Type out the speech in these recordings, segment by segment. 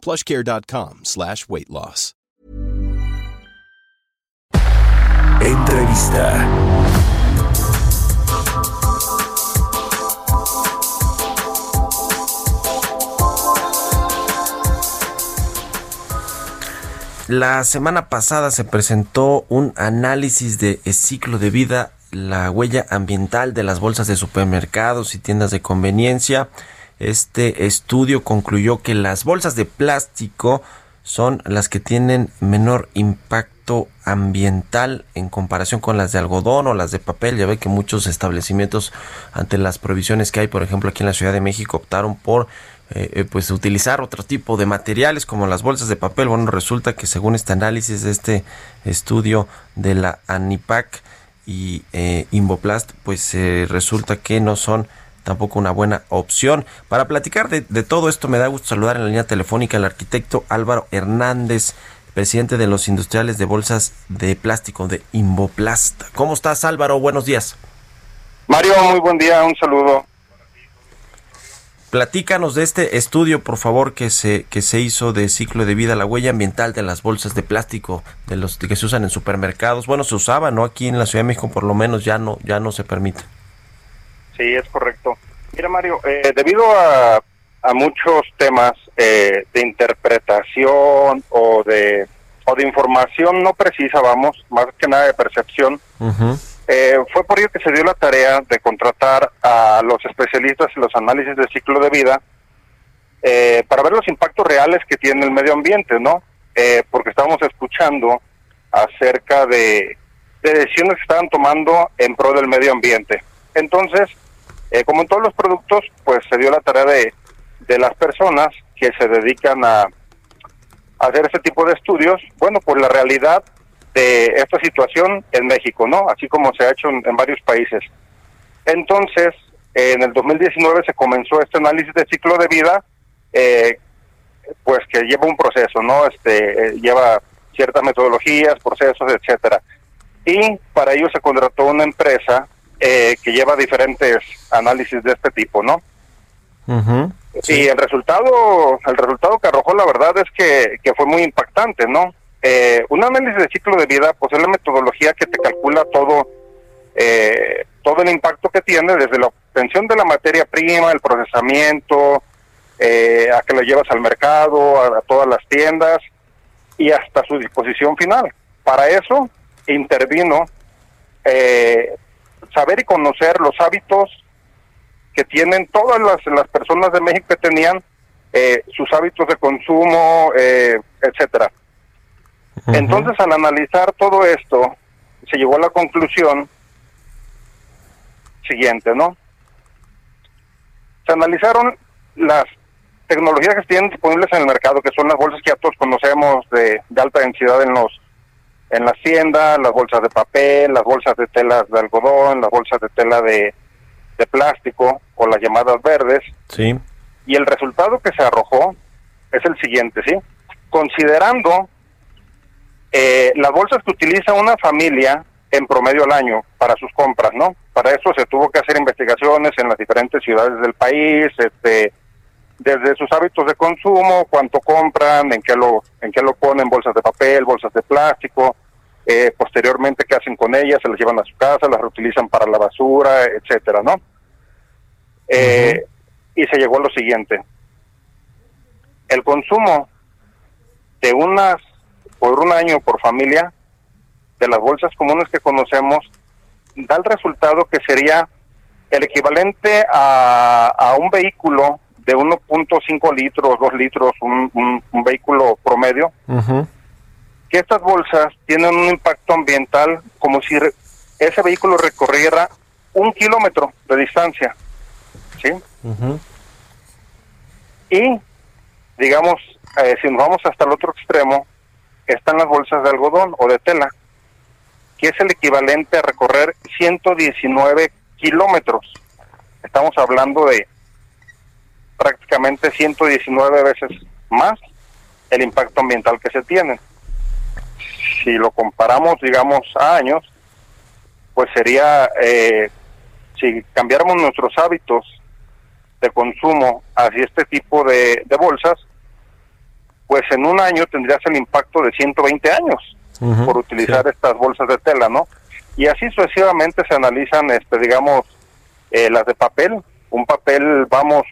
plushcare.com slash weight loss. Entrevista. La semana pasada se presentó un análisis de ciclo de vida, la huella ambiental de las bolsas de supermercados y tiendas de conveniencia. Este estudio concluyó que las bolsas de plástico son las que tienen menor impacto ambiental en comparación con las de algodón o las de papel. Ya ve que muchos establecimientos ante las provisiones que hay, por ejemplo, aquí en la Ciudad de México optaron por eh, eh, pues utilizar otro tipo de materiales como las bolsas de papel. Bueno, resulta que según este análisis este estudio de la ANIPAC y eh, pues resulta que no son tampoco una buena opción. Para platicar de, de, todo esto me da gusto saludar en la línea telefónica al arquitecto Álvaro Hernández, presidente de los industriales de bolsas de plástico de Invoplast. ¿Cómo estás Álvaro? Buenos días. Mario, muy buen día, un saludo. Platícanos de este estudio, por favor, que se, que se hizo de ciclo de vida, la huella ambiental de las bolsas de plástico, de los que se usan en supermercados. Bueno, se usaba, ¿no? Aquí en la Ciudad de México, por lo menos, ya no, ya no se permite. Sí, es correcto. Mira, Mario, eh, debido a, a, muchos temas eh, de interpretación o de, o de información no precisa, vamos, más que nada de percepción, uh eh, fue por ello que se dio la tarea de contratar a los especialistas en los análisis de ciclo de vida eh, para ver los impactos reales que tiene el medio ambiente, ¿no? Eh, porque estábamos escuchando acerca de, de, decisiones que estaban tomando en pro del medio ambiente. Entonces, eh, como en todos los productos, pues se dio la tarea de, de las personas que se dedican a, hacer este tipo de estudios, bueno, pues la realidad de esta situación en México, ¿no? Así como se ha hecho en, varios países. Entonces, en el 2019 se comenzó este análisis de ciclo de vida, eh, pues que lleva un proceso, ¿no? Este eh, lleva ciertas metodologías, procesos, etcétera. Y para ello se contrató una empresa que lleva diferentes análisis de este tipo, ¿no? Sí. Y el resultado, el resultado que arrojó, la verdad es que, que fue muy impactante, ¿no? Eh, un análisis de ciclo de vida, pues es la metodología que te calcula todo, eh, todo el impacto que tiene desde la obtención de la materia prima, el procesamiento, eh, a que lo llevas al mercado, a, a, todas las tiendas y hasta su disposición final. Para eso intervino eh, saber y conocer los hábitos que tienen todas las, las personas de México que tenían eh, sus hábitos de consumo, etcétera. Uh -huh. Entonces, al analizar todo esto, se llegó a la conclusión siguiente, ¿no? Se analizaron las tecnologías que tienen disponibles en el mercado, que son las bolsas que ya todos conocemos de, de alta densidad en los en las tiendas, las bolsas de papel, las bolsas de telas de algodón, las bolsas de tela de, de plástico o las llamadas verdes. Sí. Y el resultado que se arrojó es el siguiente, ¿sí? Considerando eh, las bolsas que utiliza una familia en promedio al año para sus compras, ¿no? Para eso se tuvo que hacer investigaciones en las diferentes ciudades del país, este, desde sus hábitos de consumo, cuánto compran, en qué lo, en qué lo ponen, bolsas de papel, bolsas de plástico, eh, posteriormente qué hacen con ellas, se las llevan a su casa, las reutilizan para la basura, etcétera, ¿no? Eh. Y se llegó a lo siguiente: el consumo de unas por un año por familia de las bolsas comunes que conocemos da el resultado que sería el equivalente a, a un vehículo de 1.5 litros, 2 litros, un, un, un vehículo promedio, uh -huh. que estas bolsas tienen un impacto ambiental como si ese vehículo recorriera un kilómetro de distancia, ¿sí? Uh -huh. Y, digamos, eh, si nos vamos hasta el otro extremo, está en las bolsas de algodón o de tela, que es el equivalente a recorrer 119 kilómetros. Estamos hablando de prácticamente 119 veces más el impacto ambiental que se tiene. Si lo comparamos, digamos, a años, pues sería, eh, si cambiáramos nuestros hábitos de consumo hacia este tipo de, bolsas, pues en un año tendrías el impacto de 120 años por utilizar estas bolsas de tela, ¿no? Y así sucesivamente se analizan, este, digamos, eh, las de papel. Un papel, vamos,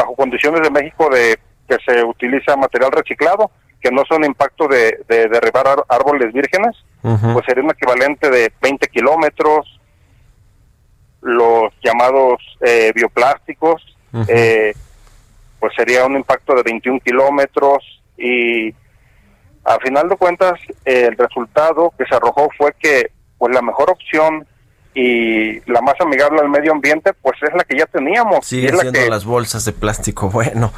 bajo condiciones de México de que se utiliza material reciclado, que no son impacto de, derribar árboles vírgenes, pues sería un equivalente de 20 kilómetros, los llamados eh, bioplásticos, eh, pues sería un impacto de 21 kilómetros y a final de cuentas el resultado que se arrojó fue que pues la mejor opción y la más amigable al medio ambiente pues es la que ya teníamos. Sigue siendo las bolsas de plástico. Bueno,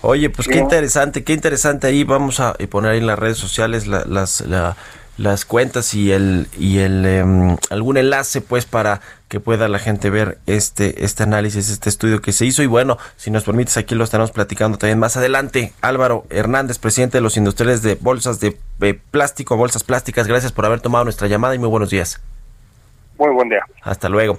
oye, pues qué interesante, qué interesante ahí. Vamos a poner ahí en las redes sociales las, la, las cuentas y el y el em, algún enlace pues para que pueda la gente ver este este análisis este estudio que se hizo y bueno si nos permites aquí lo estaremos platicando también más adelante Álvaro Hernández presidente de los industriales de bolsas de, de plástico bolsas plásticas gracias por haber tomado nuestra llamada y muy buenos días muy buen día. Hasta luego